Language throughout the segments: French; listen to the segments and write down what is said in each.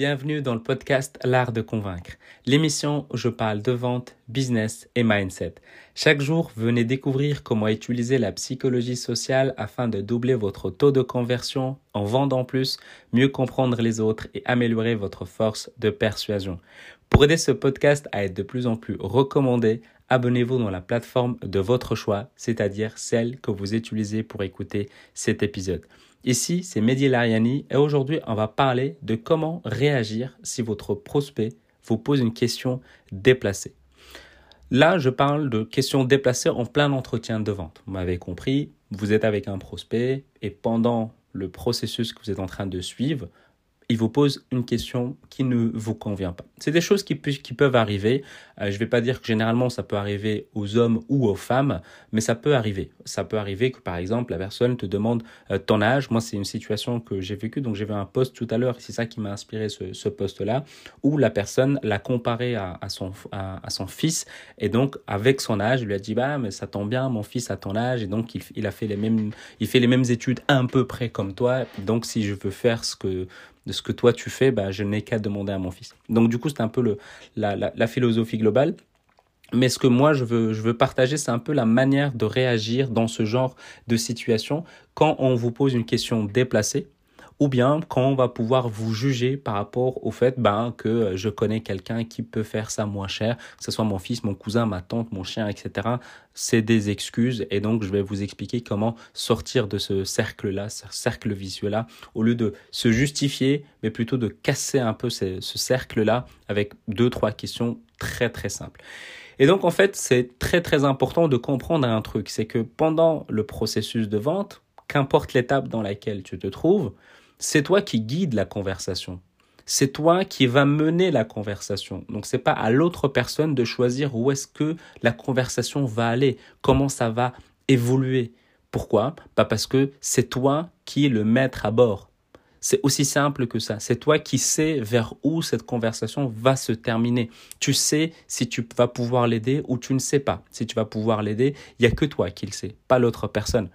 Bienvenue dans le podcast L'art de convaincre, l'émission où je parle de vente, business et mindset. Chaque jour, venez découvrir comment utiliser la psychologie sociale afin de doubler votre taux de conversion en vendant plus, mieux comprendre les autres et améliorer votre force de persuasion. Pour aider ce podcast à être de plus en plus recommandé, abonnez-vous dans la plateforme de votre choix, c'est-à-dire celle que vous utilisez pour écouter cet épisode. Ici, c'est Mehdi Lariani et aujourd'hui, on va parler de comment réagir si votre prospect vous pose une question déplacée. Là, je parle de questions déplacées en plein entretien de vente. Vous m'avez compris, vous êtes avec un prospect et pendant le processus que vous êtes en train de suivre, il vous pose une question qui ne vous convient pas. C'est des choses qui, peuvent arriver. Euh, je ne vais pas dire que généralement ça peut arriver aux hommes ou aux femmes, mais ça peut arriver. Ça peut arriver que par exemple la personne te demande euh, ton âge. Moi, c'est une situation que j'ai vécue, donc j'ai vu un post tout à l'heure, c'est ça qui m'a inspiré ce, ce post-là, où la personne l'a comparé à, son, fils, et donc avec son âge, lui a dit bah mais ça tombe bien, mon fils a ton âge, et donc il, a fait les mêmes, il fait les mêmes études à peu près comme toi. Donc si je veux faire ce que de ce que toi tu fais, bah, je n'ai qu'à demander à mon fils. Donc du coup, c'est un peu le, la, la, la, philosophie globale. Mais ce que moi je veux, je veux partager, c'est un peu la manière de réagir dans ce genre de situation quand on vous pose une question déplacée ou bien quand on va pouvoir vous juger par rapport au fait ben, que je connais quelqu'un qui peut faire ça moins cher, que ce soit mon fils, mon cousin, ma tante, mon chien, etc. C'est des excuses et donc je vais vous expliquer comment sortir de ce cercle-là, ce cercle vicieux-là, au lieu de se justifier, mais plutôt de casser un peu ce cercle-là avec deux, trois questions très très simples. Et donc en fait, c'est très très important de comprendre un truc, c'est que pendant le processus de vente, qu'importe l'étape dans laquelle tu te trouves, c'est toi qui guides la conversation. C'est toi qui va mener la conversation. Donc c'est pas à l'autre personne de choisir où est-ce que la conversation va aller, comment ça va évoluer. Pourquoi? Pas parce que c'est toi qui es le maître à bord. C'est aussi simple que ça. C'est toi qui sais vers où cette conversation va se terminer. Tu sais si tu vas pouvoir l'aider ou tu ne sais pas si tu vas pouvoir l'aider. Il y a que toi qui le sais, pas l'autre personne.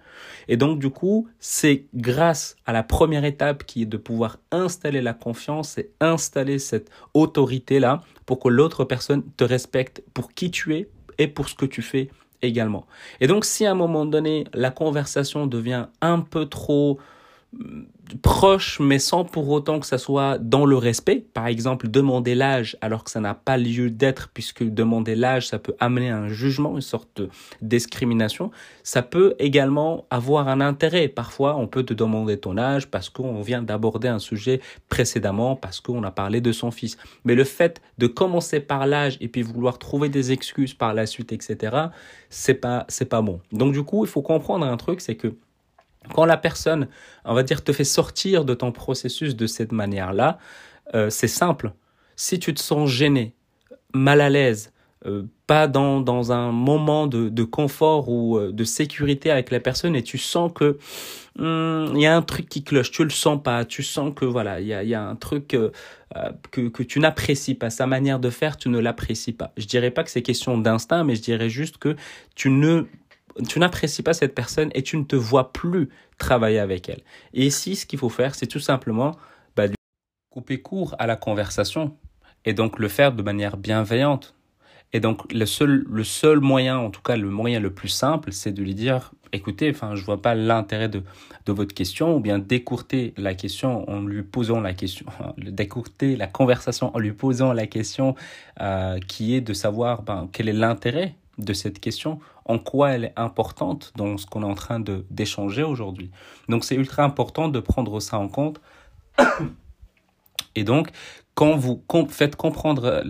Et donc du coup, c'est grâce à la première étape qui est de pouvoir installer la confiance et installer cette autorité là pour que l'autre personne te respecte pour qui tu es et pour ce que tu fais également. Et donc si à un moment donné la conversation devient un peu trop proche, mais sans pour autant que ça soit dans le respect. Par exemple, demander l'âge alors que ça n'a pas lieu d'être, puisque demander l'âge, ça peut amener un jugement, une sorte de discrimination. Ça peut également avoir un intérêt. Parfois, on peut te demander ton âge parce qu'on vient d'aborder un sujet précédemment, parce qu'on a parlé de son fils. Mais le fait de commencer par l'âge et puis vouloir trouver des excuses par la suite, etc., c'est pas, c'est pas bon. Donc, du coup, il faut comprendre un truc, c'est que quand la personne, on va dire, te fait sortir de ton processus de cette manière-là, euh, c'est simple. Si tu te sens gêné, mal à l'aise, euh, pas dans, dans un moment de, de confort ou euh, de sécurité avec la personne et tu sens que hmm, il y a un truc qui cloche, tu le sens pas, tu sens que voilà, il y a, y a un truc que, que tu n'apprécies pas, sa manière de faire, tu ne l'apprécies pas. Je dirais pas que c'est question d'instinct, mais je dirais juste que tu ne tu n'apprécies pas cette personne et tu ne te vois plus travailler avec elle. Et ici, ce qu'il faut faire, c'est tout simplement bah, couper court à la conversation et donc le faire de manière bienveillante. Et donc le seul, le seul moyen, en tout cas le moyen le plus simple, c'est de lui dire, écoutez, enfin je vois pas l'intérêt de, de votre question, ou bien d'écourter la question en lui posant la question, d'écourter la conversation en lui posant la question euh, qui est de savoir ben, quel est l'intérêt de cette question, en quoi elle est importante dans ce qu'on est en train d'échanger aujourd'hui. Donc c'est ultra important de prendre ça en compte. Et donc, quand vous faites comprendre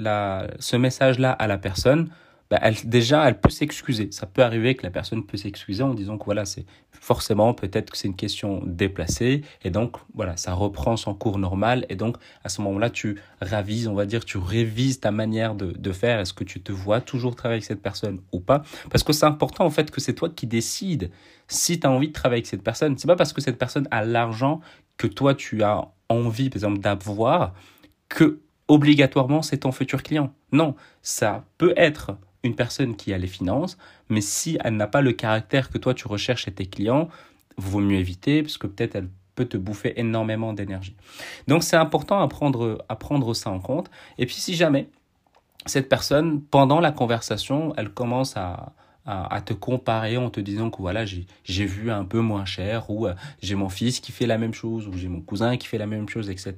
ce message-là à la personne, bah, elle, déjà, elle peut s'excuser. Ça peut arriver que la personne peut s'excuser en disant que voilà, c'est forcément peut-être que c'est une question déplacée et donc voilà, ça reprend son cours normal et donc à ce moment-là, tu ravises, on va dire, tu révises ta manière de, faire. Est-ce que tu te vois toujours travailler avec cette personne ou pas? Parce que c'est important en fait que c'est toi qui décides si tu as envie de travailler avec cette personne. C'est pas parce que cette personne a l'argent que toi tu as envie, par exemple, d'avoir que obligatoirement c'est ton futur client. Non, ça peut être une personne qui a les finances, mais si elle n'a pas le caractère que toi tu recherches chez tes clients, vaut mieux éviter parce que peut-être elle peut te bouffer énormément d'énergie. Donc c'est important à prendre, à prendre ça en compte. Et puis si jamais cette personne, pendant la conversation, elle commence à, à, te comparer en te disant que voilà, j'ai vu un peu moins cher ou euh, j'ai mon fils qui fait la même chose ou j'ai mon cousin qui fait la même chose, etc.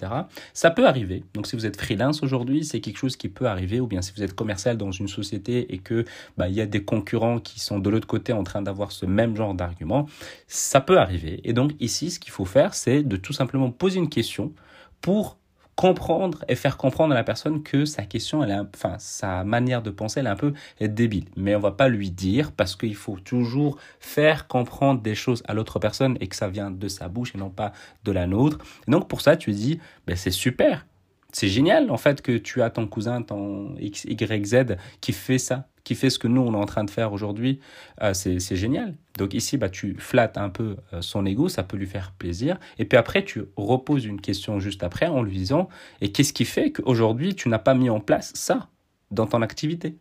Ça peut arriver. Donc si vous êtes freelance aujourd'hui, c'est quelque chose qui peut arriver ou bien si vous êtes commercial dans une société et que bah, il y a des concurrents qui sont de l'autre côté en train d'avoir ce même genre d'argument, ça peut arriver. Et donc ici, ce qu'il faut faire, c'est de tout simplement poser une question pour comprendre et faire comprendre à la personne que sa question, elle est, enfin, sa manière de penser, elle est un peu débile. Mais on va pas lui dire parce qu'il faut toujours faire comprendre des choses à l'autre personne et que ça vient de sa bouche et non pas de la nôtre. donc pour ça, tu dis, ben c'est super. C'est génial en fait que tu as ton cousin, ton XYZ qui fait ça qui fait ce que nous, on est en train de faire aujourd'hui, euh, c'est génial. Donc ici, bah, tu flattes un peu euh, son ego, ça peut lui faire plaisir. Et puis après, tu reposes une question juste après en lui disant, et qu'est-ce qui fait qu'aujourd'hui, tu n'as pas mis en place ça dans ton activité,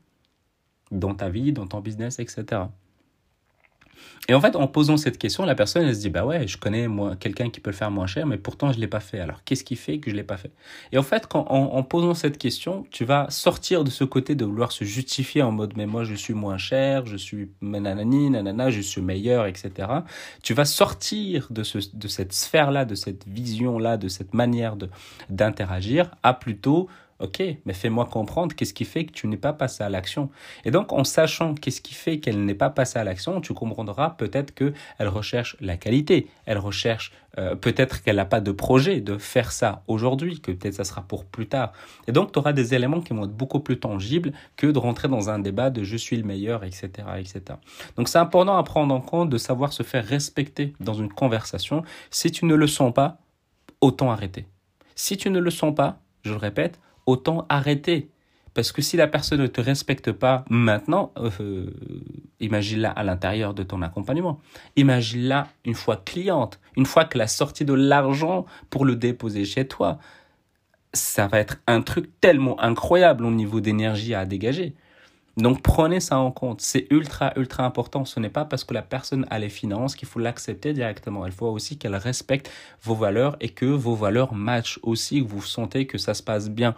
dans ta vie, dans ton business, etc. Et en fait, en posant cette question, la personne, elle se dit, bah ouais, je connais quelqu'un qui peut le faire moins cher, mais pourtant je l'ai pas fait. Alors, qu'est-ce qui fait que je l'ai pas fait? Et en fait, quand, en, posant cette question, tu vas sortir de ce côté de vouloir se justifier en mode, mais moi je suis moins cher, je suis nanani, nanana, je suis meilleur, etc. Tu vas sortir de, ce, de cette sphère-là, de cette vision-là, de cette manière d'interagir, à plutôt Ok, mais fais-moi comprendre qu'est-ce qui fait que tu n'es pas passé à l'action. Et donc, en sachant qu'est-ce qui fait qu'elle n'est pas passée à l'action, tu comprendras peut-être qu'elle recherche la qualité. Elle recherche euh, peut-être qu'elle n'a pas de projet de faire ça aujourd'hui, que peut-être ça sera pour plus tard. Et donc, tu auras des éléments qui vont être beaucoup plus tangibles que de rentrer dans un débat de je suis le meilleur, etc., etc. Donc, c'est important à prendre en compte de savoir se faire respecter dans une conversation. Si tu ne le sens pas, autant arrêter. Si tu ne le sens pas, je le répète, autant arrêter. Parce que si la personne ne te respecte pas maintenant, euh, imagine-la à l'intérieur de ton accompagnement. Imagine-la une fois cliente, une fois qu'elle a sorti de l'argent pour le déposer chez toi. Ça va être un truc tellement incroyable au niveau d'énergie à dégager. Donc prenez ça en compte. C'est ultra, ultra important. Ce n'est pas parce que la personne a les finances qu'il faut l'accepter directement. Il faut aussi qu'elle respecte vos valeurs et que vos valeurs matchent aussi, que vous sentez que ça se passe bien.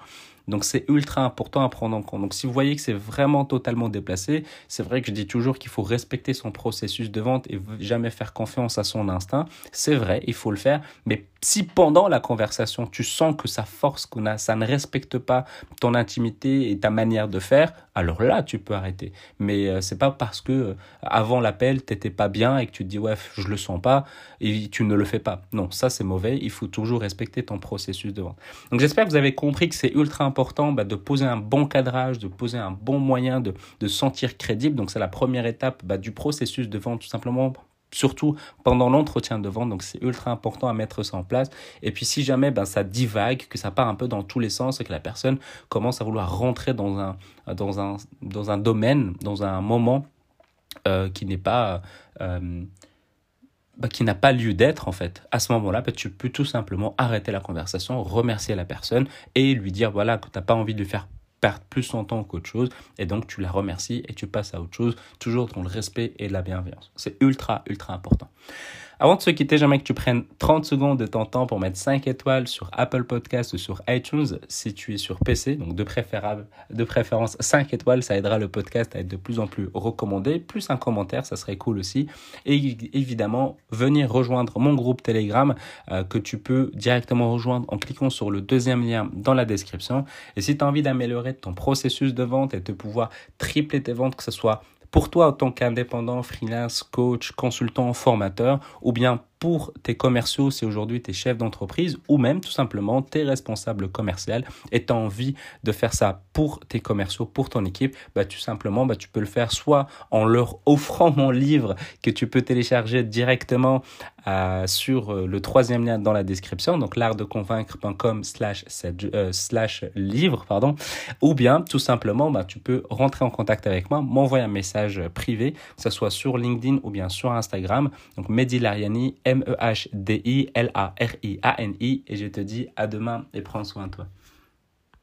Donc c'est ultra important à prendre en compte. Donc si vous voyez que c'est vraiment totalement déplacé, c'est vrai que je dis toujours qu'il faut respecter son processus de vente et jamais faire confiance à son instinct. C'est vrai, il faut le faire, mais si pendant la conversation tu sens que ça force, qu'on a, ça ne respecte pas ton intimité et ta manière de faire, alors là tu peux arrêter. Mais euh, c'est pas parce que euh, avant l'appel t'étais pas bien et que tu te dis ouais je le sens pas et tu ne le fais pas. Non, ça c'est mauvais. Il faut toujours respecter ton processus de vente. Donc j'espère que vous avez compris que c'est ultra important bah, de poser un bon cadrage, de poser un bon moyen de, de sentir crédible. Donc c'est la première étape bah, du processus de vente, tout simplement surtout pendant l'entretien de vente. Donc, c'est ultra important à mettre ça en place. Et puis, si jamais ben, ça divague, que ça part un peu dans tous les sens et que la personne commence à vouloir rentrer dans un, dans un, dans un domaine, dans un moment euh, qui n'est pas... Euh, bah, qui n'a pas lieu d'être en fait. À ce moment-là, bah, tu peux tout simplement arrêter la conversation, remercier la personne et lui dire voilà que tu n'as pas envie de lui faire perdre plus son temps qu'autre chose et donc tu la remercies et tu passes à autre chose, toujours dans le respect et la bienveillance. C'est ultra, ultra important. Avant de se quitter, j'aimerais que tu prennes 30 secondes de ton temps pour mettre 5 étoiles sur Apple Podcast ou sur iTunes si tu es sur PC. Donc de, préférable, de préférence 5 étoiles, ça aidera le podcast à être de plus en plus recommandé. Plus un commentaire, ça serait cool aussi. Et évidemment, venir rejoindre mon groupe Telegram euh, que tu peux directement rejoindre en cliquant sur le deuxième lien dans la description. Et si tu as envie d'améliorer ton processus de vente et de pouvoir tripler tes ventes, que ce soit pour toi en tant qu'indépendant, freelance, coach, consultant, formateur, ou bien pour tes commerciaux si aujourd'hui tu es chef d'entreprise ou même tout simplement tes responsables commerciaux et tu as envie de faire ça pour tes commerciaux, pour ton équipe, bah, tout simplement bah, tu peux le faire soit en leur offrant mon livre que tu peux télécharger directement euh, sur euh, le troisième lien dans la description, donc l'artdeconvaincre.com slash, euh, slash livre, pardon, ou bien tout simplement bah, tu peux rentrer en contact avec moi, m'envoyer un message privé, que ce soit sur LinkedIn ou bien sur Instagram, donc Mehdi Lariani, M-E-H-D-I-L-A-R-I-A-N-I. Et je te dis à demain et prends soin de toi.